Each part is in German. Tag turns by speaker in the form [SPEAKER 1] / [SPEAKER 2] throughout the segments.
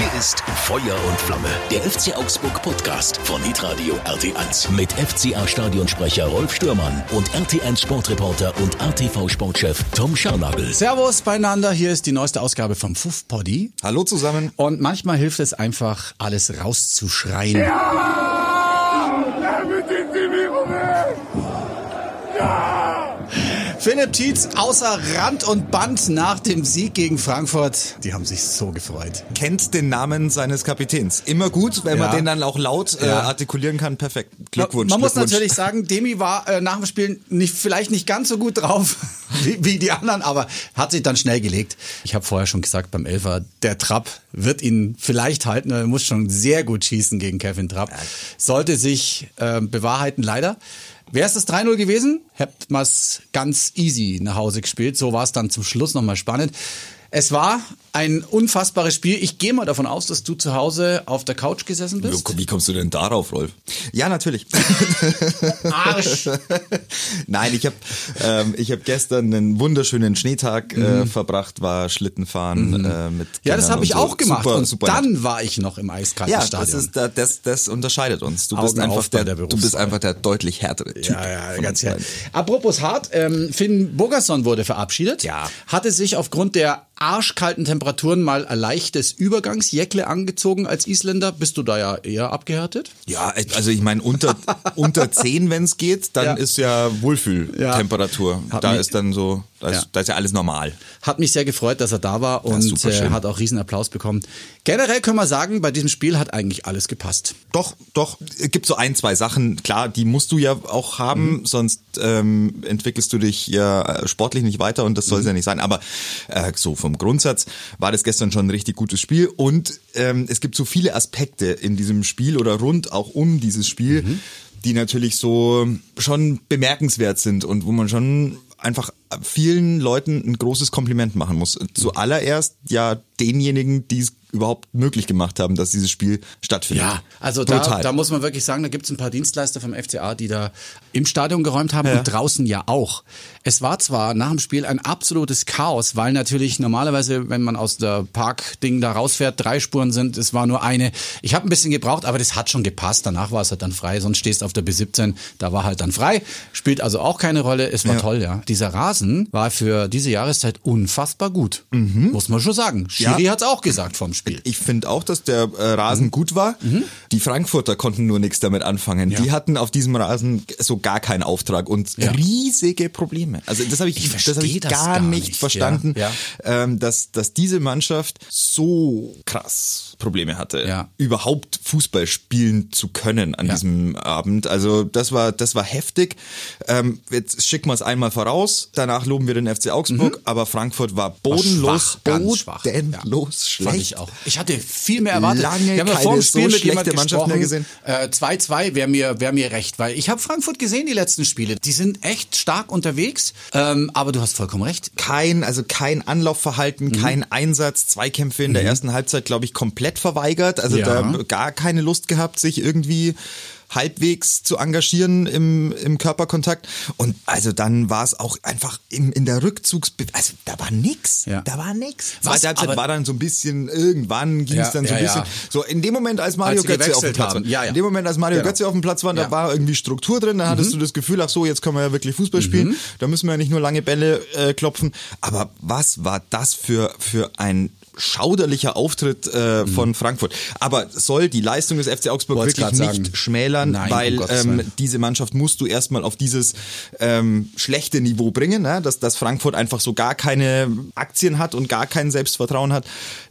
[SPEAKER 1] Hier ist Feuer und Flamme, der FC Augsburg Podcast von Hitradio RT1 mit FCA Stadionsprecher Rolf Stürmann und RT1 Sportreporter und RTV Sportchef Tom Scharnagel.
[SPEAKER 2] Servus beieinander, hier ist die neueste Ausgabe vom Fuff Poddy.
[SPEAKER 3] Hallo zusammen.
[SPEAKER 2] Und manchmal hilft es einfach, alles rauszuschreien.
[SPEAKER 4] Ja! Damit sind die Virus! Ja!
[SPEAKER 2] Philipp Tietz außer Rand und Band nach dem Sieg gegen Frankfurt. Die haben sich so gefreut.
[SPEAKER 3] Kennt den Namen seines Kapitäns. Immer gut, wenn
[SPEAKER 2] Ja.
[SPEAKER 3] man den dann auch laut äh, artikulieren kann. Perfekt. Glückwunsch.
[SPEAKER 2] Man muss
[SPEAKER 3] Glückwunsch.
[SPEAKER 2] natürlich sagen, Demi war äh, nach dem Spiel nicht, vielleicht nicht ganz so gut drauf wie, wie die anderen, aber hat sich dann schnell gelegt. Ich habe vorher schon gesagt beim Elfer, der Trapp wird ihn vielleicht halten. Er muss schon sehr gut schießen gegen Kevin Trapp. Sollte sich äh, bewahrheiten, leider. Wäre es das 3-0 gewesen, hätte man es ganz easy nach Hause gespielt. So war es dann zum Schluss nochmal spannend. Es war ein unfassbares Spiel. Ich gehe mal davon aus, dass du zu Hause auf der Couch gesessen bist.
[SPEAKER 5] Wie kommst du denn darauf, Rolf?
[SPEAKER 3] Ja, natürlich.
[SPEAKER 2] Arsch.
[SPEAKER 3] Nein, ich habe ähm, ich hab gestern einen wunderschönen Schneetag äh, verbracht, war Schlittenfahren äh, mit
[SPEAKER 2] Mhm. Ja, das habe ich
[SPEAKER 3] so.
[SPEAKER 2] auch gemacht.
[SPEAKER 3] Super,
[SPEAKER 2] und
[SPEAKER 3] super
[SPEAKER 2] dann
[SPEAKER 3] nett.
[SPEAKER 2] war ich noch im eiskalten
[SPEAKER 3] ja,
[SPEAKER 2] Stadion.
[SPEAKER 3] das, ist, da- das, das unterscheidet uns. Du
[SPEAKER 2] Augen
[SPEAKER 3] bist einfach der,
[SPEAKER 2] der
[SPEAKER 3] du bist einfach der deutlich härtere Typ.
[SPEAKER 2] ja, ja, ganz
[SPEAKER 3] beiden.
[SPEAKER 2] Apropos hart, ähm, Finn Bogerson wurde verabschiedet.
[SPEAKER 3] Ja.
[SPEAKER 2] Hatte sich aufgrund der arschkalten Temperaturen mal ein leichtes Übergangsjäckle angezogen als Isländer. Bist du da ja eher abgehärtet?
[SPEAKER 3] Ja, also ich meine, unter, unter 10, wenn es geht, dann
[SPEAKER 2] Ja.
[SPEAKER 3] ist ja Wohlfühltemperatur.
[SPEAKER 2] Hat
[SPEAKER 3] Da
[SPEAKER 2] mich-
[SPEAKER 3] ist dann so, da ist,
[SPEAKER 2] Ja.
[SPEAKER 3] da ist ja alles normal.
[SPEAKER 2] Hat mich sehr gefreut, dass er da war und äh, hat auch riesen Applaus bekommen. Generell können wir sagen, bei diesem Spiel hat eigentlich alles gepasst.
[SPEAKER 3] Doch, doch, es gibt so ein, zwei Sachen, klar, die musst du ja auch haben, sonst ähm, entwickelst du dich ja äh, sportlich nicht weiter und das soll es ja nicht sein. Aber äh, so vom Grundsatz war das gestern schon ein richtig gutes Spiel und ähm, es gibt so viele Aspekte in diesem Spiel oder rund auch um dieses Spiel, die natürlich so schon bemerkenswert sind und wo man schon einfach vielen Leuten ein großes Kompliment machen muss. Zuallererst ja denjenigen, die es überhaupt möglich gemacht haben, dass dieses Spiel stattfindet.
[SPEAKER 2] Ja, also da, da muss man wirklich sagen, da gibt es ein paar Dienstleister vom FCA, die da im Stadion geräumt haben und draußen ja auch. Es war zwar nach dem Spiel ein absolutes Chaos, weil natürlich normalerweise, wenn man aus der Park-Ding da rausfährt, drei Spuren sind, es war nur eine. Ich habe ein bisschen gebraucht, aber das hat schon gepasst. Danach war es halt dann frei, sonst stehst auf der B17, da war halt dann frei. Spielt also auch keine Rolle. Es war toll, ja. Dieser Rasen war für diese Jahreszeit unfassbar gut. Muss man schon sagen. Schiri
[SPEAKER 3] Ja.
[SPEAKER 2] hat's auch gesagt vom Spiel.
[SPEAKER 3] Ich finde auch, dass der äh, Rasen
[SPEAKER 2] Mhm.
[SPEAKER 3] gut war. Die Frankfurter konnten nur nichts damit anfangen. Die hatten auf diesem Rasen so gar keinen Auftrag und
[SPEAKER 2] Ja.
[SPEAKER 3] riesige Probleme. Also das habe ich,
[SPEAKER 2] Ich
[SPEAKER 3] das hab ich gar,
[SPEAKER 2] gar
[SPEAKER 3] nicht
[SPEAKER 2] nicht.
[SPEAKER 3] verstanden,
[SPEAKER 2] Ja,
[SPEAKER 3] Ähm, dass, dass diese Mannschaft so krass Probleme hatte,
[SPEAKER 2] Ja.
[SPEAKER 3] überhaupt Fußball spielen zu können an
[SPEAKER 2] Ja.
[SPEAKER 3] diesem Abend. Also das war, das war heftig. Ähm, jetzt schicken wir es einmal voraus. Danach loben wir den FC Augsburg, aber Frankfurt war bodenlos,
[SPEAKER 2] schwach, ganz schwach.
[SPEAKER 3] bodenlos schlecht.
[SPEAKER 2] Ich auch. Ich hatte viel mehr erwartet.
[SPEAKER 3] Lange
[SPEAKER 2] Wir haben ja vor dem
[SPEAKER 3] so
[SPEAKER 2] Spiel mit
[SPEAKER 3] schlechte
[SPEAKER 2] jemand
[SPEAKER 3] Mannschaft mehr
[SPEAKER 2] gesprochen.
[SPEAKER 3] gesehen.
[SPEAKER 2] Äh, 2-2 wäre mir, wär mir recht, weil ich habe Frankfurt gesehen, die letzten Spiele. Die sind echt stark unterwegs, ähm, aber du hast vollkommen recht.
[SPEAKER 3] kein, also kein Anlaufverhalten,
[SPEAKER 2] Mhm.
[SPEAKER 3] kein Einsatz, Zweikämpfe in der ersten Halbzeit, glaube ich, komplett verweigert. Also
[SPEAKER 2] Ja.
[SPEAKER 3] da gar keine Lust gehabt, sich irgendwie halbwegs zu engagieren im, im Körperkontakt. Und also dann war es auch einfach im, in der Rückzugs... Also da war nix.
[SPEAKER 2] Ja.
[SPEAKER 3] Da war nix.
[SPEAKER 2] Was?
[SPEAKER 3] Zweite Halbzeit war dann so ein bisschen, irgendwann ging es
[SPEAKER 2] Ja,
[SPEAKER 3] dann so ein
[SPEAKER 2] ja,
[SPEAKER 3] bisschen... So in dem Moment, als Mario
[SPEAKER 2] Als
[SPEAKER 3] Götze auf dem Platz
[SPEAKER 2] haben.
[SPEAKER 3] war.
[SPEAKER 2] Ja, ja.
[SPEAKER 3] In dem Moment, als Mario
[SPEAKER 2] Genau.
[SPEAKER 3] Götze auf dem Platz war, da.
[SPEAKER 2] Mhm.
[SPEAKER 3] war irgendwie Struktur drin, da hattest du das Gefühl, ach so, jetzt können wir ja wirklich Fußball spielen, da müssen wir ja nicht nur lange Bälle äh, klopfen. Aber was war das für, für ein schauderlicher Auftritt äh, von Frankfurt. Aber soll die Leistung des FC Augsburg
[SPEAKER 2] Mhm. Wollt's
[SPEAKER 3] wirklich nicht
[SPEAKER 2] sagen.
[SPEAKER 3] schmälern,
[SPEAKER 2] Nein, um
[SPEAKER 3] weil
[SPEAKER 2] Gottes
[SPEAKER 3] ähm, diese Mannschaft musst du erstmal auf dieses ähm, schlechte Niveau bringen, ne? dass, dass Frankfurt einfach so gar keine Aktien hat und gar kein Selbstvertrauen hat.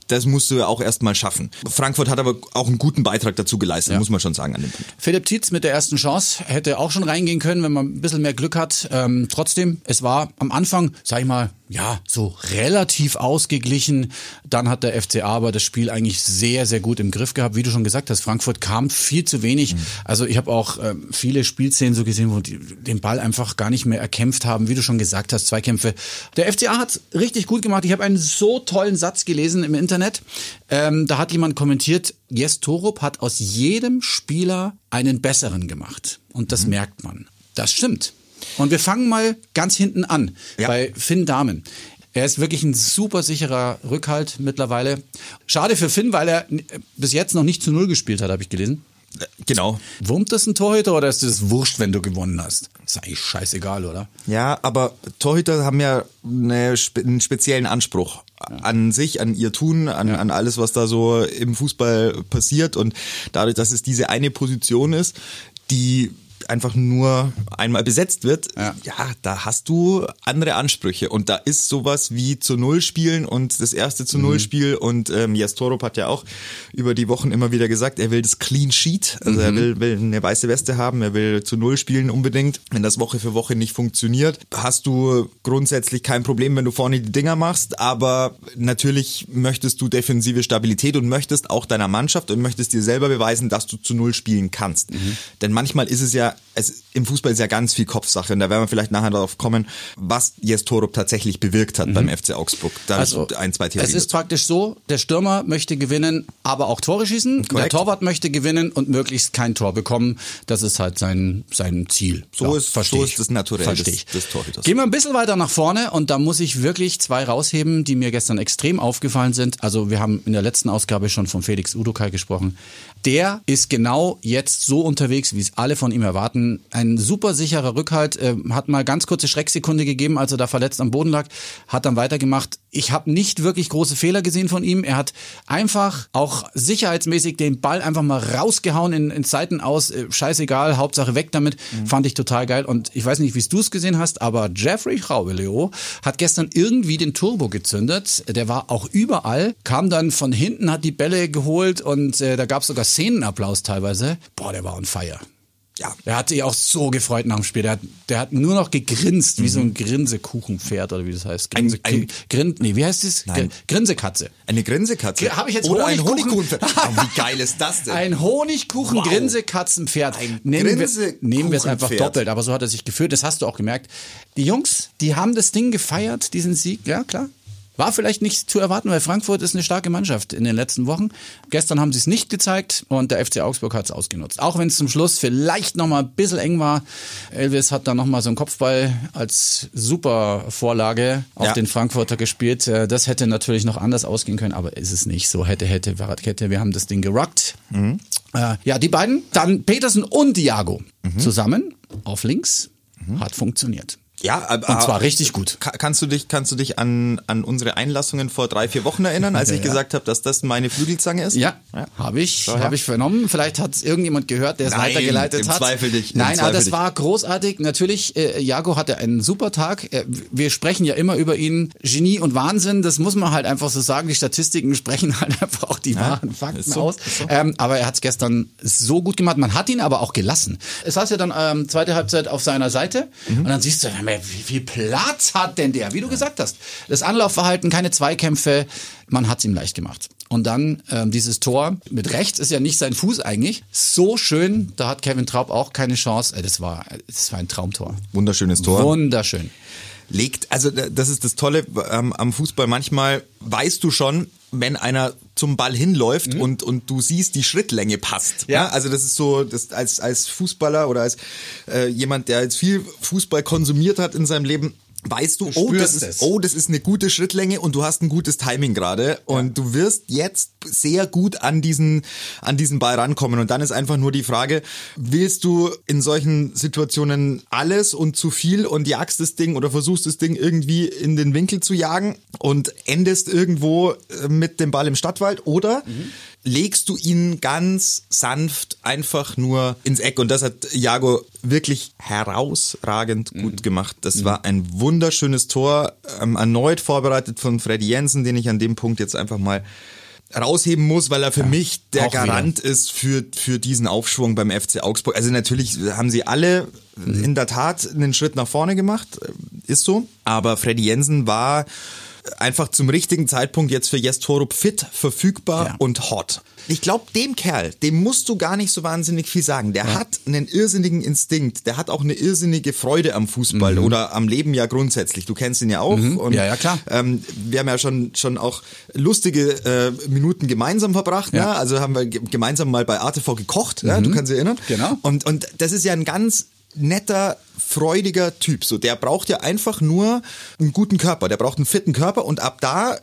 [SPEAKER 3] Das musst du ja auch erstmal schaffen. Frankfurt hat aber auch einen guten Beitrag dazu geleistet, muss man schon sagen an dem Punkt.
[SPEAKER 2] Philipp Tietz mit der ersten Chance hätte auch schon reingehen können, wenn man ein bisschen mehr Glück hat. Ähm, trotzdem, es war am Anfang, sag ich mal, ja, so relativ ausgeglichen. Dann hat der FCA aber das Spiel eigentlich sehr, sehr gut im Griff gehabt. Wie du schon gesagt hast, Frankfurt kam viel zu wenig. Also ich habe auch ähm, viele Spielszenen so gesehen, wo die den Ball einfach gar nicht mehr erkämpft haben. Wie du schon gesagt hast, Zweikämpfe. Der FCA hat richtig gut gemacht. Ich habe einen so tollen Satz gelesen im Internet. Ähm, da hat jemand kommentiert, Jes Torup hat aus jedem Spieler einen besseren gemacht. Und das merkt man. Das stimmt. Und wir fangen mal ganz hinten an,
[SPEAKER 3] Ja.
[SPEAKER 2] bei Finn Dahmen. Er ist wirklich ein super sicherer Rückhalt mittlerweile. Schade für Finn, weil er bis jetzt noch nicht zu Null gespielt hat, habe ich gelesen.
[SPEAKER 3] Genau.
[SPEAKER 2] Wurmt das ein Torhüter oder ist das wurscht, wenn du gewonnen hast? Ist eigentlich scheißegal, oder?
[SPEAKER 3] Ja, aber Torhüter haben ja eine, einen speziellen Anspruch an sich, an ihr Tun, an, an alles, was da so im Fußball passiert. Und dadurch, dass es diese eine Position ist, die einfach nur einmal besetzt wird, ja. ja. da hast du andere Ansprüche. Und da ist sowas wie zu Null spielen und das erste zu Null mhm. Spiel. Und ähm, Jas Torup hat ja auch über die Wochen immer wieder gesagt, er will das Clean Sheet. Also mhm. er will, will eine weiße Weste haben, er will zu Null spielen unbedingt. Wenn das Woche für Woche nicht funktioniert, hast du grundsätzlich kein Problem, wenn du vorne die Dinger machst. Aber natürlich möchtest du defensive Stabilität und möchtest auch deiner Mannschaft und möchtest dir selber beweisen, dass du zu Null spielen kannst. Mhm. Denn manchmal ist es ja es, im Fußball ist ja ganz viel Kopfsache und da werden wir vielleicht nachher darauf kommen, was Jes Torup tatsächlich bewirkt hat mhm. beim FC Augsburg. Da
[SPEAKER 2] also, ein, zwei Theorien Es ist praktisch so, der Stürmer möchte gewinnen, aber auch Tore schießen. Korrekt. Der Torwart möchte gewinnen und möglichst kein Tor bekommen. Das ist halt sein, sein Ziel.
[SPEAKER 3] So, ja, ist, so ist das Naturell des, des Torhüters.
[SPEAKER 2] Gehen wir ein bisschen weiter nach vorne und da muss ich wirklich zwei rausheben, die mir gestern extrem aufgefallen sind. Also wir haben in der letzten Ausgabe schon von Felix Udokai gesprochen. Der ist genau jetzt so unterwegs, wie es alle von ihm erwarten. Ein super sicherer Rückhalt, äh, hat mal ganz kurze Schrecksekunde gegeben, als er da verletzt am Boden lag, hat dann weitergemacht. Ich habe nicht wirklich große Fehler gesehen von ihm. Er hat einfach auch sicherheitsmäßig den Ball einfach mal rausgehauen in, in Seiten aus. Äh, scheißegal, Hauptsache weg damit. Mhm. Fand ich total geil. Und ich weiß nicht, wie du es gesehen hast, aber Jeffrey Raubeleo hat gestern irgendwie den Turbo gezündet. Der war auch überall, kam dann von hinten, hat die Bälle geholt und äh, da gab es sogar Szenenapplaus teilweise. Boah, der war on fire. Ja. Er hat sich auch so gefreut nach dem Spiel. Der hat, der hat nur noch gegrinst, wie mhm. so ein Grinsekuchenpferd oder wie das heißt. Grinse, ein, ein, Grin, nee, wie heißt das? Nein. Grinsekatze.
[SPEAKER 3] Eine Grinsekatze?
[SPEAKER 2] Habe ich jetzt
[SPEAKER 3] Oder Honigkuchen? ein Honigkuchenpferd. oh, wie geil ist das denn?
[SPEAKER 2] Ein Honigkuchen-Grinsekatzenpferd. Wow. Nehmen, wir, nehmen wir es einfach doppelt, aber so hat er sich gefühlt. Das hast du auch gemerkt. Die Jungs, die haben das Ding gefeiert, diesen Sieg. Ja, klar. War vielleicht nicht zu erwarten, weil Frankfurt ist eine starke Mannschaft in den letzten Wochen. Gestern haben sie es nicht gezeigt und der FC Augsburg hat es ausgenutzt. Auch wenn es zum Schluss vielleicht nochmal ein bisschen eng war. Elvis hat da nochmal so einen Kopfball als super Vorlage auf ja. den Frankfurter gespielt. Äh, das hätte natürlich noch anders ausgehen können, aber ist es nicht so. Hätte, hätte, hätte. Wir haben das Ding gerockt. Mhm. Äh, ja, die beiden, dann Petersen und Diago mhm. zusammen auf links. Mhm. Hat funktioniert.
[SPEAKER 3] Ja, aber,
[SPEAKER 2] und zwar richtig gut.
[SPEAKER 3] Kannst du dich, kannst du dich an, an unsere Einlassungen vor drei, vier Wochen erinnern, als ja, ich ja. gesagt habe, dass das meine Flügelzange ist?
[SPEAKER 2] Ja, ja. habe ich, so, habe ich vernommen. Vielleicht hat es irgendjemand gehört, der es weitergeleitet
[SPEAKER 3] im
[SPEAKER 2] hat.
[SPEAKER 3] Zweifel dich.
[SPEAKER 2] Nein,
[SPEAKER 3] Zweifel
[SPEAKER 2] aber das dich. war großartig. Natürlich, äh, Jago hatte einen super Tag. Äh, wir sprechen ja immer über ihn. Genie und Wahnsinn, das muss man halt einfach so sagen. Die Statistiken sprechen halt einfach auch die wahren Fakten so, aus. So. Ähm, aber er hat es gestern so gut gemacht. Man hat ihn aber auch gelassen. Es saß ja dann ähm, zweite Halbzeit auf seiner Seite mhm. und dann siehst du, wie viel Platz hat denn der? Wie du gesagt hast. Das Anlaufverhalten, keine Zweikämpfe, man hat es ihm leicht gemacht. Und dann ähm, dieses Tor mit rechts ist ja nicht sein Fuß eigentlich. So schön, da hat Kevin Traub auch keine Chance. Äh, das war, das war ein Traumtor.
[SPEAKER 3] Wunderschönes Tor.
[SPEAKER 2] Wunderschön
[SPEAKER 3] legt, also das ist das Tolle ähm, am Fußball, manchmal weißt du schon, wenn einer zum Ball hinläuft mhm. und, und du siehst, die Schrittlänge passt. Ja. ja. Also das ist so, das als, als Fußballer oder als äh, jemand, der jetzt viel Fußball konsumiert hat in seinem Leben, weißt du, du oh, das ist, oh, das ist eine gute Schrittlänge und du hast ein gutes Timing gerade. Und ja. du wirst jetzt sehr gut an diesen, an diesen Ball rankommen. Und dann ist einfach nur die Frage, willst du in solchen Situationen alles und zu viel und jagst das Ding oder versuchst das Ding irgendwie in den Winkel zu jagen und endest irgendwo äh, mit dem Ball im Stadtwald? Oder mhm legst du ihn ganz sanft einfach nur ins Eck. Und das hat Jago wirklich herausragend gut mhm. gemacht. Das mhm. war ein wunderschönes Tor, ähm, erneut vorbereitet von Freddy Jensen, den ich an dem Punkt jetzt einfach mal rausheben muss, weil er für ja, mich der Garant wieder. ist für, für diesen Aufschwung beim FC Augsburg. Also natürlich haben sie alle mhm. in der Tat einen Schritt nach vorne gemacht, ist so. Aber Freddy Jensen war einfach zum richtigen Zeitpunkt jetzt für Jes Torup fit, verfügbar ja. und hot. Ich glaube, dem Kerl, dem musst du gar nicht so wahnsinnig viel sagen. Der ja. hat einen irrsinnigen Instinkt. Der hat auch eine irrsinnige Freude am Fußball mhm. oder am Leben ja grundsätzlich. Du kennst ihn ja auch.
[SPEAKER 2] Mhm. Und, ja, ja, klar.
[SPEAKER 3] Ähm, wir haben ja schon, schon auch lustige äh, Minuten gemeinsam verbracht. Ja. Ne? Also haben wir gemeinsam mal bei ATV gekocht. Mhm. Ja? Du kannst dich erinnern.
[SPEAKER 2] Genau.
[SPEAKER 3] Und, und das ist ja ein ganz netter, freudiger Typ. So, der braucht ja einfach nur einen guten Körper. Der braucht einen fitten Körper und ab da äh,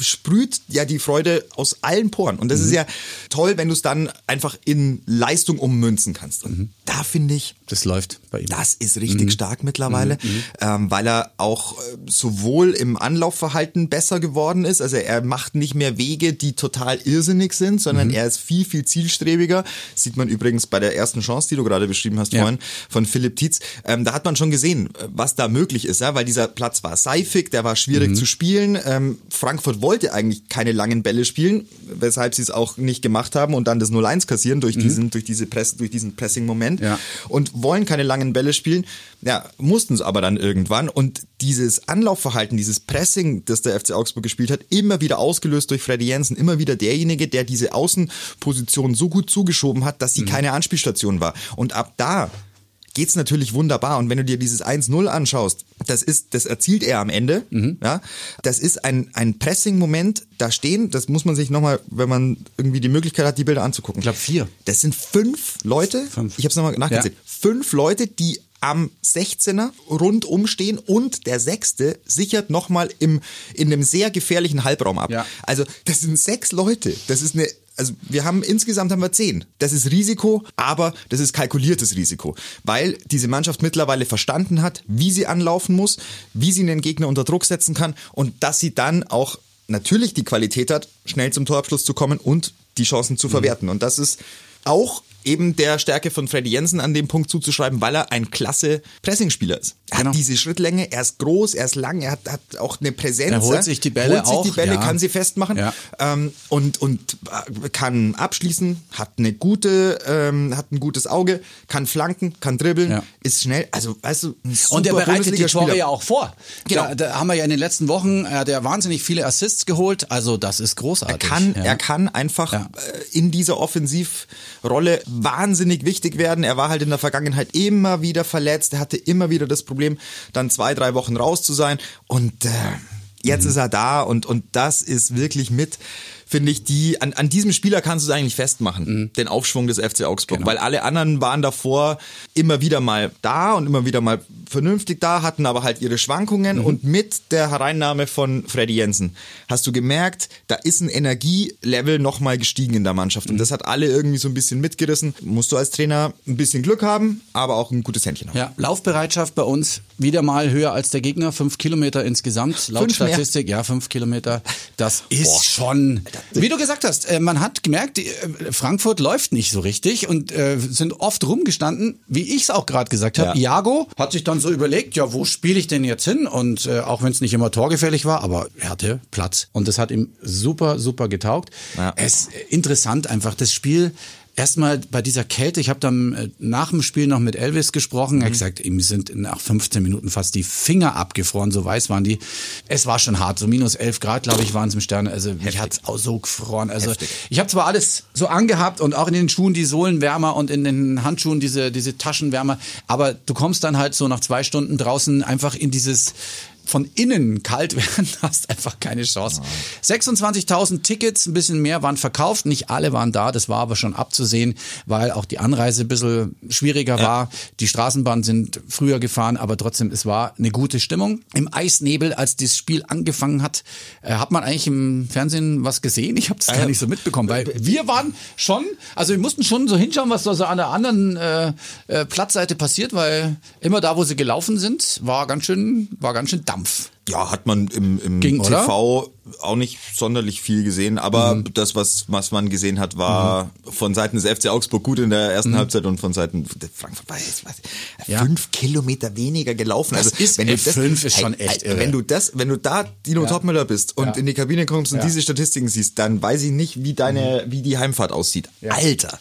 [SPEAKER 3] sprüht ja die Freude aus allen Poren. Und das ist ja toll, wenn du es dann einfach in Leistung ummünzen kannst. Und da finde ich,
[SPEAKER 2] Das läuft bei ihm.
[SPEAKER 3] das ist richtig stark mittlerweile, ähm, weil er auch äh, sowohl im Anlaufverhalten besser geworden ist, also er macht nicht mehr Wege, die total irrsinnig sind, sondern er ist viel, viel zielstrebiger. Sieht man übrigens bei der ersten Chance, die du gerade beschrieben hast
[SPEAKER 2] Ja.
[SPEAKER 3] vorhin, von Philipp Tietz. Ähm, da hat man schon gesehen, äh, was da möglich ist, ja, weil dieser Platz war seifig, der war schwierig zu spielen. Ähm, Frankfurt wollte eigentlich keine langen Bälle spielen, weshalb sie es auch nicht gemacht haben und dann das 0-1 kassieren durch diesen, durch diese Press, durch diesen Pressing-Moment
[SPEAKER 2] Ja.
[SPEAKER 3] und wollen keine langen Bälle spielen. Ja, mussten es aber dann irgendwann. Und dieses Anlaufverhalten, dieses Pressing, das der FC Augsburg gespielt hat, immer wieder ausgelöst durch Freddy Jensen, immer wieder derjenige, der diese Außenposition so gut zugeschoben hat, dass sie keine Anspielstation war. Und ab da geht's natürlich wunderbar. Und wenn du dir dieses 1-0 anschaust, das ist, das erzielt er am Ende. Ja, das ist ein, ein Pressing-Moment. Da stehen, das muss man sich nochmal, wenn man irgendwie die Möglichkeit hat, die Bilder anzugucken.
[SPEAKER 2] Ich glaube vier.
[SPEAKER 3] Das sind fünf Leute.
[SPEAKER 2] Fünf.
[SPEAKER 3] Ich habe es nochmal nachgezählt.
[SPEAKER 2] Ja.
[SPEAKER 3] Fünf Leute, die am 16er rundum stehen und der sechste sichert nochmal im, in einem sehr gefährlichen Halbraum ab.
[SPEAKER 2] Ja.
[SPEAKER 3] Also das sind sechs Leute. Das ist eine also wir haben insgesamt haben wir zehn. Das ist Risiko, aber das ist kalkuliertes Risiko, weil diese Mannschaft mittlerweile verstanden hat, wie sie anlaufen muss, wie sie den Gegner unter Druck setzen kann und dass sie dann auch natürlich die Qualität hat, schnell zum Torabschluss zu kommen und die Chancen
[SPEAKER 2] Mhm.
[SPEAKER 3] zu verwerten. Und das ist auch eben der Stärke von Freddy Jensen an dem Punkt zuzuschreiben, weil er ein klasse Pressingspieler ist. Er
[SPEAKER 2] Genau.
[SPEAKER 3] hat diese Schrittlänge, er ist groß, er ist lang, er hat, hat auch eine Präsenz.
[SPEAKER 2] Er holt
[SPEAKER 3] ja.
[SPEAKER 2] sich die Bälle
[SPEAKER 3] holt sich die
[SPEAKER 2] auch,
[SPEAKER 3] Bälle,
[SPEAKER 2] ja.
[SPEAKER 3] kann sie festmachen
[SPEAKER 2] Ja.
[SPEAKER 3] ähm, und, und äh, kann abschließen, hat eine gute, ähm, hat ein gutes Auge, kann flanken, kann dribbeln,
[SPEAKER 2] Ja.
[SPEAKER 3] ist schnell, also weißt du,
[SPEAKER 2] Und der
[SPEAKER 3] super
[SPEAKER 2] bereitet die. Tore ja auch vor.
[SPEAKER 3] Genau.
[SPEAKER 2] Da, da haben wir ja in den letzten Wochen, äh, der wahnsinnig viele Assists geholt. Also das ist großartig.
[SPEAKER 3] Er kann,
[SPEAKER 2] ja.
[SPEAKER 3] er kann einfach
[SPEAKER 2] Ja.
[SPEAKER 3] äh, in dieser Offensivrolle wahnsinnig wichtig werden. Er war halt in der Vergangenheit immer wieder verletzt. Er hatte immer wieder das Problem, dann zwei, drei Wochen raus zu sein. Und äh, jetzt
[SPEAKER 2] Mhm.
[SPEAKER 3] ist er da und, und das ist wirklich mit, finde ich, die, an, an diesem Spieler kannst du es eigentlich festmachen,
[SPEAKER 2] Mhm.
[SPEAKER 3] den Aufschwung des FC Augsburg.
[SPEAKER 2] Genau.
[SPEAKER 3] Weil alle anderen waren davor immer wieder mal da und immer wieder mal vernünftig da, hatten aber halt ihre Schwankungen
[SPEAKER 2] Mhm.
[SPEAKER 3] und mit der Hereinnahme von Freddy Jensen hast du gemerkt, da ist ein Energielevel nochmal gestiegen in der Mannschaft und
[SPEAKER 2] Mhm.
[SPEAKER 3] das hat alle irgendwie so ein bisschen mitgerissen. Musst du als Trainer ein bisschen Glück haben, aber auch ein gutes Händchen haben.
[SPEAKER 2] Ja, Laufbereitschaft bei uns wieder mal höher als der Gegner, fünf Kilometer insgesamt, laut
[SPEAKER 3] Fünf mehr?
[SPEAKER 2] Statistik, ja, fünf Kilometer. Das ist
[SPEAKER 3] Boah.
[SPEAKER 2] schon, wie du gesagt hast, äh, man hat gemerkt, äh, Frankfurt läuft nicht so richtig und äh, sind oft rumgestanden, wie ich es auch gerade gesagt habe.
[SPEAKER 3] Ja.
[SPEAKER 2] Iago hat sich dann so überlegt, ja, wo spiele ich denn jetzt hin? Und auch wenn es nicht immer torgefährlich war, aber er hatte Platz. Und das hat ihm super, super getaugt.
[SPEAKER 3] Ja.
[SPEAKER 2] Es äh, interessant einfach, das Spiel Erstmal bei dieser Kälte, ich habe dann äh, nach dem Spiel noch mit Elvis gesprochen, er hat gesagt, ihm sind nach 15 Minuten fast die Finger abgefroren, so weiß waren die. Es war schon hart, so minus 11 Grad, glaube ich, waren es im Sterne. Also mich hat's auch so gefroren. Also
[SPEAKER 3] Heftig.
[SPEAKER 2] ich habe zwar alles so angehabt und auch in den Schuhen die Sohlen wärmer und in den Handschuhen diese, diese Taschen wärmer, aber du kommst dann halt so nach zwei Stunden draußen einfach in dieses von innen kalt werden, hast einfach keine Chance. 26.000 Tickets, ein bisschen mehr waren verkauft, nicht alle waren da, das war aber schon abzusehen, weil auch die Anreise ein bisschen schwieriger war. Die Straßenbahnen sind früher gefahren, aber trotzdem, es war eine gute Stimmung. Im Eisnebel, als das Spiel angefangen hat, äh, hat man eigentlich im Fernsehen was gesehen? Ich habe das gar nicht so mitbekommen, weil wir waren schon, also wir mussten schon so hinschauen, was da so an der anderen äh, äh, Platzseite passiert, weil immer da, wo sie gelaufen sind, war ganz schön, war ganz schön Dampf. Kampf.
[SPEAKER 3] Ja, hat man im, im
[SPEAKER 2] Ging,
[SPEAKER 3] TV oder? auch nicht sonderlich viel gesehen, aber mhm. das, was, was man gesehen hat, war mhm. von Seiten des FC Augsburg gut in der ersten mhm. Halbzeit und von Seiten Frankfurt war jetzt
[SPEAKER 2] ja.
[SPEAKER 3] fünf Kilometer weniger gelaufen.
[SPEAKER 2] Das
[SPEAKER 3] also,
[SPEAKER 2] ist,
[SPEAKER 3] wenn
[SPEAKER 2] F5 das, ist schon echt irre.
[SPEAKER 3] Wenn du das, wenn du da Dino
[SPEAKER 2] ja.
[SPEAKER 3] Topmüller bist und
[SPEAKER 2] ja.
[SPEAKER 3] in die Kabine kommst und diese Statistiken siehst, dann weiß ich nicht, wie deine, mhm. wie die Heimfahrt aussieht. Alter.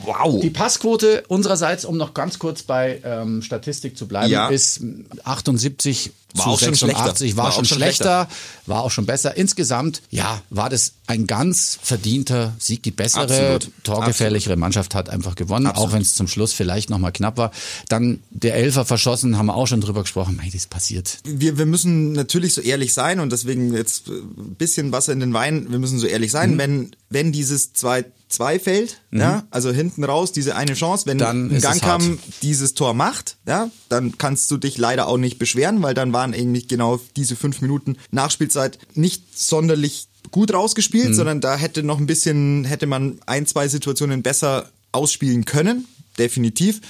[SPEAKER 3] Wow.
[SPEAKER 2] Die Passquote unsererseits, um noch ganz kurz bei ähm, Statistik zu bleiben, ist 78
[SPEAKER 3] war
[SPEAKER 2] zu
[SPEAKER 3] auch
[SPEAKER 2] 86.
[SPEAKER 3] schon schlechter.
[SPEAKER 2] Also 2020 war,
[SPEAKER 3] war
[SPEAKER 2] schon,
[SPEAKER 3] schon
[SPEAKER 2] schlechter, schlechter, war auch schon besser. Insgesamt, ja, war das ein ganz verdienter Sieg. Die bessere,
[SPEAKER 3] Absolut.
[SPEAKER 2] torgefährlichere Absolut. Mannschaft hat einfach gewonnen, Absolut. auch wenn es zum Schluss vielleicht nochmal knapp war. Dann der Elfer verschossen, haben wir auch schon drüber gesprochen. Mei, das passiert.
[SPEAKER 3] Wir, wir müssen natürlich so ehrlich sein und deswegen jetzt ein bisschen Wasser in den Wein. Wir müssen so ehrlich sein, mhm. wenn, wenn dieses 2 2 fällt, ja, also hinten raus diese eine Chance, wenn
[SPEAKER 2] Mhm. Dann
[SPEAKER 3] ein
[SPEAKER 2] ist es
[SPEAKER 3] Gangkam
[SPEAKER 2] hart.
[SPEAKER 3] dieses Tor macht, ja, dann kannst du dich leider auch nicht beschweren, weil dann waren eigentlich genau diese fünf Minuten Nachspielzeit nicht sonderlich gut rausgespielt,
[SPEAKER 2] Mhm.
[SPEAKER 3] sondern da hätte noch ein bisschen, hätte man ein, zwei Situationen besser ausspielen können, definitiv,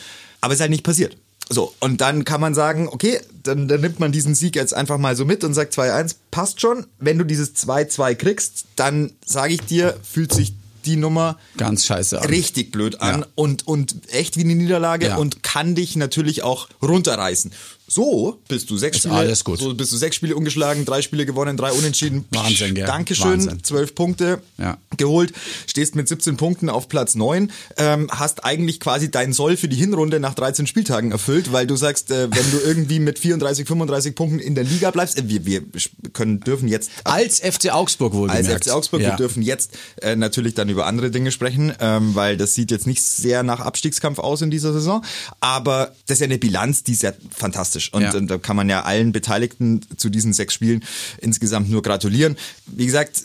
[SPEAKER 3] aber es ist halt nicht passiert. So, und dann kann man sagen, okay, dann, dann nimmt man diesen Sieg jetzt einfach mal so mit und sagt 2-1, passt schon. Wenn du dieses 2-2 kriegst, dann sage ich dir, fühlt sich die Nummer
[SPEAKER 2] Ganz scheiße an.
[SPEAKER 3] richtig blöd an
[SPEAKER 2] Ja.
[SPEAKER 3] und, und echt wie eine Niederlage
[SPEAKER 2] Ja.
[SPEAKER 3] und kann dich natürlich auch runterreißen. So bist du sechs
[SPEAKER 2] Ist
[SPEAKER 3] Spiele,
[SPEAKER 2] alles gut.
[SPEAKER 3] so bist du sechs Spiele ungeschlagen, drei Spiele gewonnen, drei unentschieden.
[SPEAKER 2] Wahnsinn, gell?
[SPEAKER 3] Dankeschön,
[SPEAKER 2] Wahnsinn.
[SPEAKER 3] zwölf Punkte
[SPEAKER 2] Ja.
[SPEAKER 3] geholt, stehst mit 17 Punkten auf Platz 9, ähm, hast eigentlich quasi dein Soll für die Hinrunde nach 13 Spieltagen erfüllt, weil du sagst, äh, wenn du irgendwie mit 34, 35 Punkten in der Liga bleibst, äh, wir, wir können, dürfen jetzt
[SPEAKER 2] Als FC Augsburg wohl
[SPEAKER 3] als. FC Augsburg.
[SPEAKER 2] Ja.
[SPEAKER 3] Wir dürfen jetzt äh, natürlich dann über andere Dinge sprechen, ähm, weil das sieht jetzt nicht sehr nach Abstiegskampf aus in dieser Saison. Aber das ist ja eine Bilanz, die ist ja fantastisch. Und,
[SPEAKER 2] Ja.
[SPEAKER 3] und da kann man ja allen Beteiligten zu diesen sechs Spielen insgesamt nur gratulieren. Wie gesagt,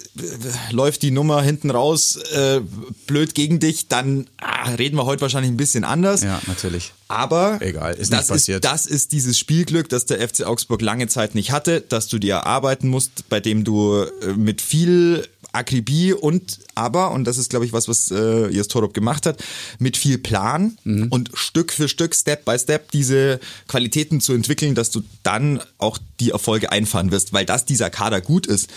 [SPEAKER 3] läuft die Nummer hinten raus äh, blöd gegen dich, dann ah, reden wir heute wahrscheinlich ein bisschen anders.
[SPEAKER 2] Ja, natürlich.
[SPEAKER 3] Aber
[SPEAKER 2] Egal, ist
[SPEAKER 3] das,
[SPEAKER 2] nicht passiert.
[SPEAKER 3] Ist, das ist dieses Spielglück, das der FC Augsburg lange Zeit nicht hatte, dass du dir erarbeiten musst, bei dem du äh, mit viel Akribie und aber, und das ist glaube ich was, was äh, Jes Torup gemacht hat, mit viel Plan
[SPEAKER 2] Mhm.
[SPEAKER 3] und Stück für Stück, Step by Step diese Qualitäten zu entwickeln, dass du dann auch die Erfolge einfahren wirst, weil das dieser Kader gut ist.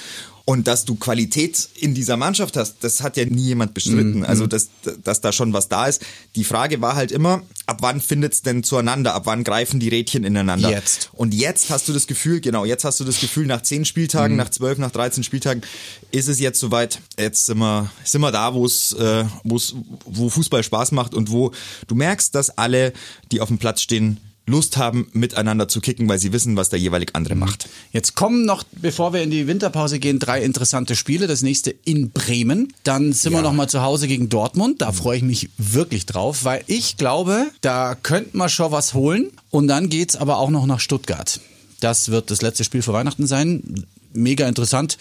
[SPEAKER 3] Und dass du Qualität in dieser Mannschaft hast, das hat ja nie jemand
[SPEAKER 2] Mhm.
[SPEAKER 3] bestritten. Also, dass, dass da schon was da ist. Die Frage war halt immer, ab wann findet es denn zueinander? Ab wann greifen die Rädchen ineinander?
[SPEAKER 2] Jetzt.
[SPEAKER 3] Und jetzt hast du das Gefühl, genau, jetzt hast du das Gefühl, nach 10 Spieltagen, nach 12, nach 13 Spieltagen, ist es jetzt soweit, jetzt sind wir, sind wir da, wo es, äh, wo's- wo Fußball Spaß macht und wo du merkst, dass alle, die auf dem Platz stehen, Lust haben, miteinander zu kicken, weil sie wissen, was der jeweilig andere macht.
[SPEAKER 2] Jetzt kommen noch, bevor wir in die Winterpause gehen, drei interessante Spiele. Das nächste in Bremen. Dann sind wir noch mal zu Hause gegen Dortmund. Da freue ich mich wirklich drauf, weil ich glaube, da könnte man schon was holen. Und dann geht's aber auch noch nach Stuttgart. Das wird das letzte Spiel vor Weihnachten sein. Mega interessant.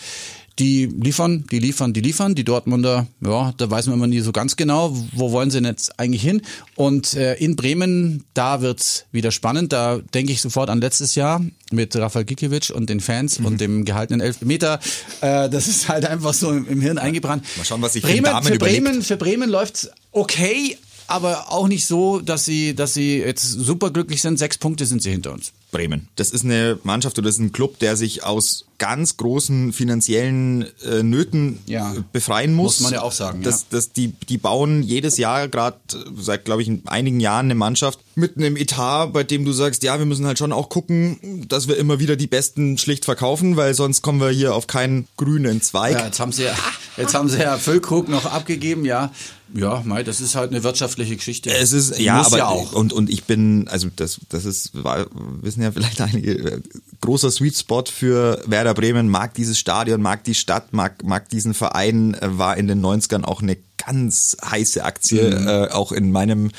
[SPEAKER 2] Die liefern, die liefern, die liefern. Die Dortmunder, ja, da weiß man immer nie so ganz genau, wo wollen sie denn jetzt eigentlich hin. Und äh, in Bremen, da wird's wieder spannend. Da denke ich sofort an letztes Jahr mit Rafael Gikiewicz und den Fans
[SPEAKER 3] Mhm.
[SPEAKER 2] und dem gehaltenen Elfmeter. Äh, das ist halt einfach so im, im Hirn eingebrannt.
[SPEAKER 3] Mal schauen, was sich
[SPEAKER 2] Bremen, für
[SPEAKER 3] überlegt.
[SPEAKER 2] Bremen, für Bremen läuft's okay, aber auch nicht so, dass sie, dass sie jetzt superglücklich sind. Sechs Punkte sind sie hinter uns.
[SPEAKER 3] Bremen. Das ist eine Mannschaft oder das ist ein Club, der sich aus ganz großen finanziellen äh, Nöten
[SPEAKER 2] Ja.
[SPEAKER 3] äh, befreien muss.
[SPEAKER 2] Muss man ja auch sagen,
[SPEAKER 3] Das,
[SPEAKER 2] ja.
[SPEAKER 3] das, die, die bauen jedes Jahr, gerade seit, glaube ich, einigen Jahren eine Mannschaft mit einem Etat, bei dem du sagst, ja, wir müssen halt schon auch gucken, dass wir immer wieder die Besten schlicht verkaufen, weil sonst kommen wir hier auf keinen grünen Zweig.
[SPEAKER 2] Ja, jetzt haben sie ja, jetzt haben sie ja Füllkrug noch abgegeben, ja. Ja, mei, das ist halt eine wirtschaftliche Geschichte.
[SPEAKER 3] Es ist ja,
[SPEAKER 2] Muss
[SPEAKER 3] aber
[SPEAKER 2] ja auch.
[SPEAKER 3] und und ich bin also das das ist war, wissen ja vielleicht einige großer Sweet Spot für Werder Bremen mag dieses Stadion mag die Stadt mag mag diesen Verein war in den 90ern auch eine ganz heiße Aktie
[SPEAKER 2] Mhm.
[SPEAKER 3] äh, auch in meinem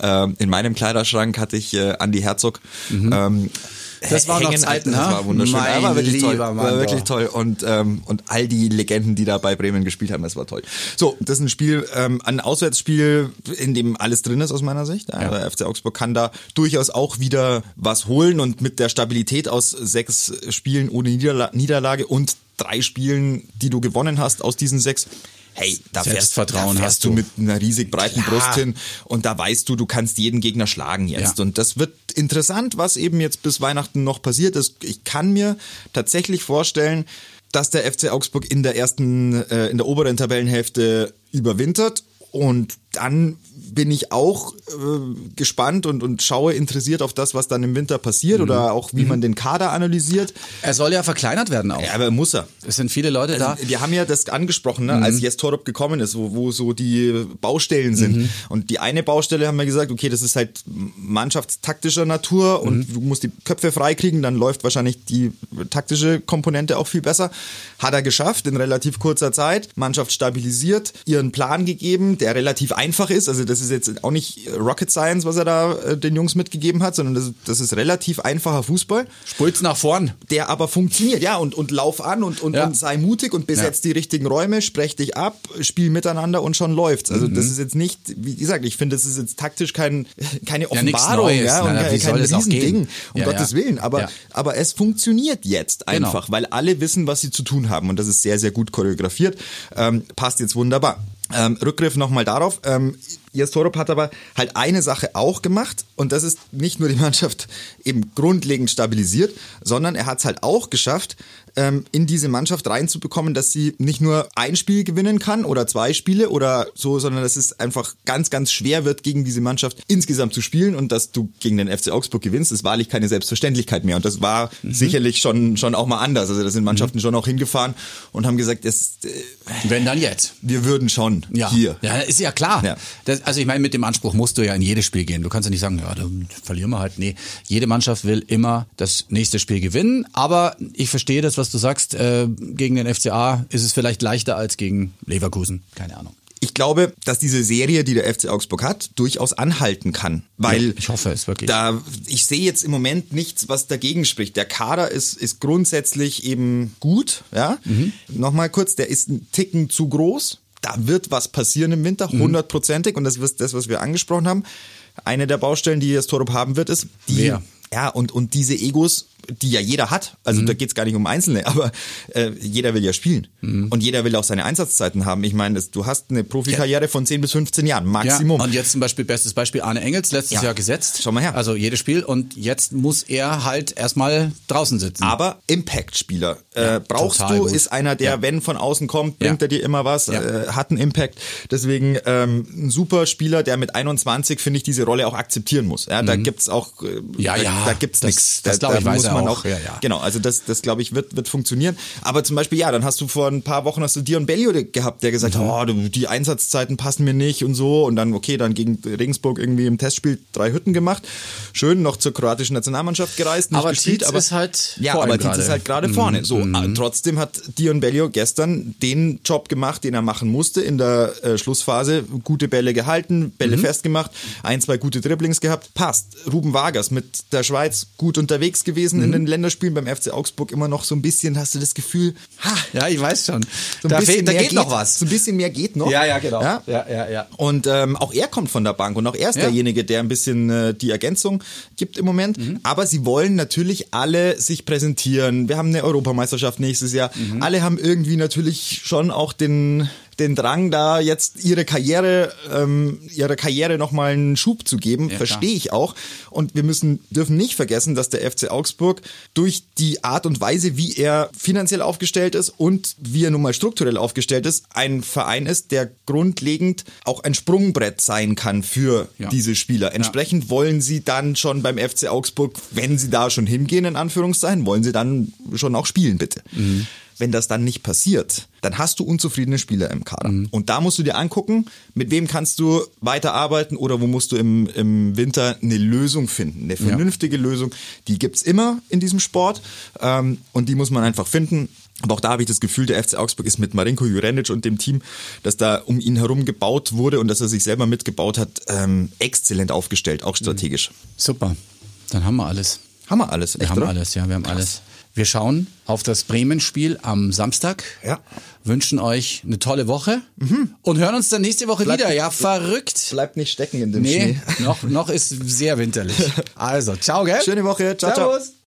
[SPEAKER 3] äh, in meinem Kleiderschrank hatte ich äh, Andy Herzog ähm,
[SPEAKER 2] Das war noch. Zeiten,
[SPEAKER 3] das
[SPEAKER 2] ne?
[SPEAKER 3] war wunderschön.
[SPEAKER 2] Mein
[SPEAKER 3] war wirklich toll.
[SPEAKER 2] Mann,
[SPEAKER 3] war wirklich toll. Und, ähm, und all die Legenden, die da bei Bremen gespielt haben, das war toll. So, das ist ein Spiel, ähm, ein Auswärtsspiel, in dem alles drin ist aus meiner Sicht. Ja. Der FC Augsburg kann da durchaus auch wieder was holen und mit der Stabilität aus sechs Spielen ohne Niederla Niederlage und drei Spielen, die du gewonnen hast aus diesen sechs, hey, da fährst,
[SPEAKER 2] Selbstvertrauen
[SPEAKER 3] da
[SPEAKER 2] hast
[SPEAKER 3] fährst du
[SPEAKER 2] du.
[SPEAKER 3] mit einer riesig breiten
[SPEAKER 2] Ja.
[SPEAKER 3] Brust hin und da weißt du, du kannst jeden Gegner schlagen jetzt.
[SPEAKER 2] Ja.
[SPEAKER 3] Und das wird interessant, was eben jetzt bis Weihnachten noch passiert ist. Ich kann mir tatsächlich vorstellen, dass der FC Augsburg in der ersten, äh, in der oberen Tabellenhälfte überwintert und dann bin ich auch äh, gespannt und, und schaue interessiert auf das, was dann im Winter passiert oder auch wie man den Kader analysiert.
[SPEAKER 2] Er soll ja verkleinert werden auch.
[SPEAKER 3] Ja, aber muss er.
[SPEAKER 2] Es sind viele Leute da.
[SPEAKER 3] Also, wir haben ja das angesprochen, ne, als Jes Torup gekommen ist, wo, wo so die Baustellen sind. Und die eine Baustelle haben wir gesagt, okay, das ist halt mannschaftstaktischer Natur und du musst die Köpfe freikriegen, dann läuft wahrscheinlich die taktische Komponente auch viel besser. Hat er geschafft in relativ kurzer Zeit, Mannschaft stabilisiert, ihren Plan gegeben, der relativ einfach einfach ist. Also das ist jetzt auch nicht Rocket Science, was er da äh, den Jungs mitgegeben hat, sondern das, das ist relativ einfacher Fußball,
[SPEAKER 2] Spulz nach vorn.
[SPEAKER 3] der aber funktioniert. Ja, und, und lauf an und, und,
[SPEAKER 2] Ja.
[SPEAKER 3] und sei mutig und besetz die richtigen Räume, sprech dich ab, spiel miteinander und schon läuft's. Also
[SPEAKER 2] Mhm.
[SPEAKER 3] das ist jetzt nicht, wie gesagt, ich finde, das ist jetzt taktisch kein, keine
[SPEAKER 2] Ja,
[SPEAKER 3] Offenbarung,
[SPEAKER 2] Neues.
[SPEAKER 3] ja, und
[SPEAKER 2] Na,
[SPEAKER 3] kein, kein Riesending, um
[SPEAKER 2] Ja,
[SPEAKER 3] Gottes
[SPEAKER 2] ja.
[SPEAKER 3] Willen. Aber,
[SPEAKER 2] Ja.
[SPEAKER 3] aber es funktioniert jetzt
[SPEAKER 2] Genau.
[SPEAKER 3] einfach, weil alle wissen, was sie zu tun haben und das ist sehr, sehr gut choreografiert. Ähm, passt jetzt wunderbar. Ähm, Rückgriff nochmal darauf. Ähm, Jes Torup hat aber halt eine Sache auch gemacht und das ist nicht nur die Mannschaft eben grundlegend stabilisiert, sondern er hat es halt auch geschafft, ähm, in diese Mannschaft reinzubekommen, dass sie nicht nur ein Spiel gewinnen kann oder zwei Spiele oder so, sondern dass es einfach ganz, ganz schwer wird, gegen diese Mannschaft insgesamt zu spielen und dass du gegen den FC Augsburg gewinnst, ist wahrlich keine Selbstverständlichkeit mehr und das war sicherlich schon, schon auch mal anders. Also da sind Mannschaften schon auch hingefahren und haben gesagt, es, äh,
[SPEAKER 2] Wenn dann jetzt.
[SPEAKER 3] wir würden schon
[SPEAKER 2] Ja.
[SPEAKER 3] hier.
[SPEAKER 2] Ja, ist ja klar.
[SPEAKER 3] Ja.
[SPEAKER 2] Das, also ich meine, mit dem Anspruch musst du ja in jedes Spiel gehen. Du kannst ja nicht sagen, ja, dann verlieren wir halt. Nee, jede Mannschaft will immer das nächste Spiel gewinnen. Aber ich verstehe das, was du sagst. Äh, gegen den FCA ist es vielleicht leichter als gegen Leverkusen. Keine Ahnung.
[SPEAKER 3] Ich glaube, dass diese Serie, die der FC Augsburg hat, durchaus anhalten kann, weil
[SPEAKER 2] Ja, ich hoffe es wirklich.
[SPEAKER 3] Da ich sehe jetzt im Moment nichts, was dagegen spricht. Der Kader ist ist grundsätzlich eben gut, ja.
[SPEAKER 2] Mhm.
[SPEAKER 3] Nochmal kurz, der ist ein Ticken zu groß. Da wird was passieren im Winter,
[SPEAKER 2] Mhm.
[SPEAKER 3] hundertprozentig und das ist das, was wir angesprochen haben. Eine der Baustellen, die das Torup haben wird, ist die
[SPEAKER 2] Wer?
[SPEAKER 3] ja und und diese Egos die ja jeder hat. Also
[SPEAKER 2] Mhm.
[SPEAKER 3] da geht's gar nicht um Einzelne, aber äh, jeder will ja spielen.
[SPEAKER 2] Mhm.
[SPEAKER 3] Und jeder will auch seine Einsatzzeiten haben. Ich meine, das- du hast eine Profikarriere von 10 bis 15 Jahren, Maximum.
[SPEAKER 2] Ja, und jetzt zum Beispiel, bestes Beispiel, Arne Engels, letztes
[SPEAKER 3] Ja.
[SPEAKER 2] Jahr gesetzt.
[SPEAKER 3] Schau mal her.
[SPEAKER 2] Also jedes Spiel. Und jetzt muss er halt erstmal draußen sitzen.
[SPEAKER 3] Aber Impact-Spieler. Äh, brauchst du,
[SPEAKER 2] gut.
[SPEAKER 3] ist einer, der,
[SPEAKER 2] Ja.
[SPEAKER 3] wenn von außen kommt, bringt
[SPEAKER 2] Ja.
[SPEAKER 3] er dir immer was,
[SPEAKER 2] Ja.
[SPEAKER 3] äh, hat einen Impact. Deswegen ähm, ein super Spieler, der mit 21, finde ich, diese Rolle auch akzeptieren muss. Ja, da gibt's auch, äh,
[SPEAKER 2] Mhm. Ja,
[SPEAKER 3] da,
[SPEAKER 2] ja,
[SPEAKER 3] da gibt's
[SPEAKER 2] das-
[SPEAKER 3] nichts.
[SPEAKER 2] das
[SPEAKER 3] Da-
[SPEAKER 2] glaub ich, weiß
[SPEAKER 3] muss
[SPEAKER 2] er
[SPEAKER 3] man
[SPEAKER 2] auch. Ja, ja.
[SPEAKER 3] Genau, also das, das glaube ich, wird, wird funktionieren. Aber zum Beispiel, ja, dann hast du vor ein paar Wochen hast du Dion Bellio gehabt, der gesagt hat,
[SPEAKER 2] Mhm.
[SPEAKER 3] oh, die Einsatzzeiten passen mir nicht und so. Und dann, okay, dann gegen Regensburg irgendwie im Testspiel drei Hütten gemacht. Schön, noch zur kroatischen Nationalmannschaft gereist, nicht
[SPEAKER 2] Aber
[SPEAKER 3] gespielt,
[SPEAKER 2] Tietz
[SPEAKER 3] aber
[SPEAKER 2] ist halt
[SPEAKER 3] ja, aber Tietz
[SPEAKER 2] gerade. Mhm.
[SPEAKER 3] ist halt gerade vorne. So, äh, trotzdem hat Dion Bellio gestern den Job gemacht, den er machen musste in der äh, Schlussphase. Gute Bälle gehalten, Bälle
[SPEAKER 2] Mhm.
[SPEAKER 3] festgemacht, ein, zwei gute Dribblings gehabt. Passt. Ruben Vargas mit der Schweiz gut unterwegs gewesen
[SPEAKER 2] Mhm.
[SPEAKER 3] In den Länderspielen beim FC Augsburg immer noch so ein bisschen, hast du das Gefühl, ha,
[SPEAKER 2] ja, ich weiß schon.
[SPEAKER 3] so ein
[SPEAKER 2] da
[SPEAKER 3] bisschen
[SPEAKER 2] fehlt, da
[SPEAKER 3] mehr
[SPEAKER 2] geht noch was.
[SPEAKER 3] So ein bisschen mehr geht noch.
[SPEAKER 2] Ja, ja, genau.
[SPEAKER 3] Ja?
[SPEAKER 2] Ja, ja, ja.
[SPEAKER 3] Und ähm, auch er kommt von der Bank und auch er ist
[SPEAKER 2] Ja.
[SPEAKER 3] derjenige, der ein bisschen äh, die Ergänzung gibt im Moment.
[SPEAKER 2] Mhm.
[SPEAKER 3] Aber sie wollen natürlich alle sich präsentieren. Wir haben eine Europameisterschaft nächstes Jahr.
[SPEAKER 2] Mhm.
[SPEAKER 3] Alle haben irgendwie natürlich schon auch den den Drang da jetzt ihre Karriere ähm, ihrer Karriere noch mal einen Schub zu geben,
[SPEAKER 2] Ja,
[SPEAKER 3] verstehe ich auch und wir müssen dürfen nicht vergessen, dass der FC Augsburg durch die Art und Weise, wie er finanziell aufgestellt ist und wie er nun mal strukturell aufgestellt ist, ein Verein ist, der grundlegend auch ein Sprungbrett sein kann für
[SPEAKER 2] Ja.
[SPEAKER 3] diese Spieler. Entsprechend wollen sie dann schon beim FC Augsburg, wenn sie da schon hingehen, in Anführungszeichen, wollen sie dann schon auch spielen, bitte. Wenn das dann nicht passiert, dann hast du unzufriedene Spieler im Kader. Und da musst du dir angucken, mit wem kannst du weiterarbeiten oder wo musst du im, im Winter eine Lösung finden. Eine vernünftige Lösung. Die gibt's immer in diesem Sport ähm, und die muss man einfach finden. Aber auch da habe ich das Gefühl, der FC Augsburg ist mit Marinko Jurenic und dem Team, das da um ihn herum gebaut wurde und dass er sich selber mitgebaut hat, ähm, exzellent aufgestellt, auch strategisch.
[SPEAKER 2] Super. Dann haben wir alles.
[SPEAKER 3] Haben wir alles,
[SPEAKER 2] Wir
[SPEAKER 3] echt,
[SPEAKER 2] haben
[SPEAKER 3] oder?
[SPEAKER 2] alles, ja, wir haben alles. Wir schauen auf das Bremen-Spiel am Samstag.
[SPEAKER 3] Ja.
[SPEAKER 2] Wünschen euch eine tolle Woche und hören uns dann nächste Woche
[SPEAKER 3] Bleibt-
[SPEAKER 2] wieder. Ja, verrückt.
[SPEAKER 3] Bleibt nicht stecken in dem
[SPEAKER 2] Nee,
[SPEAKER 3] Schnee.
[SPEAKER 2] noch, noch ist sehr winterlich. Also, ciao, gell?
[SPEAKER 3] Schöne Woche. Ciao, ciao.
[SPEAKER 2] Servus.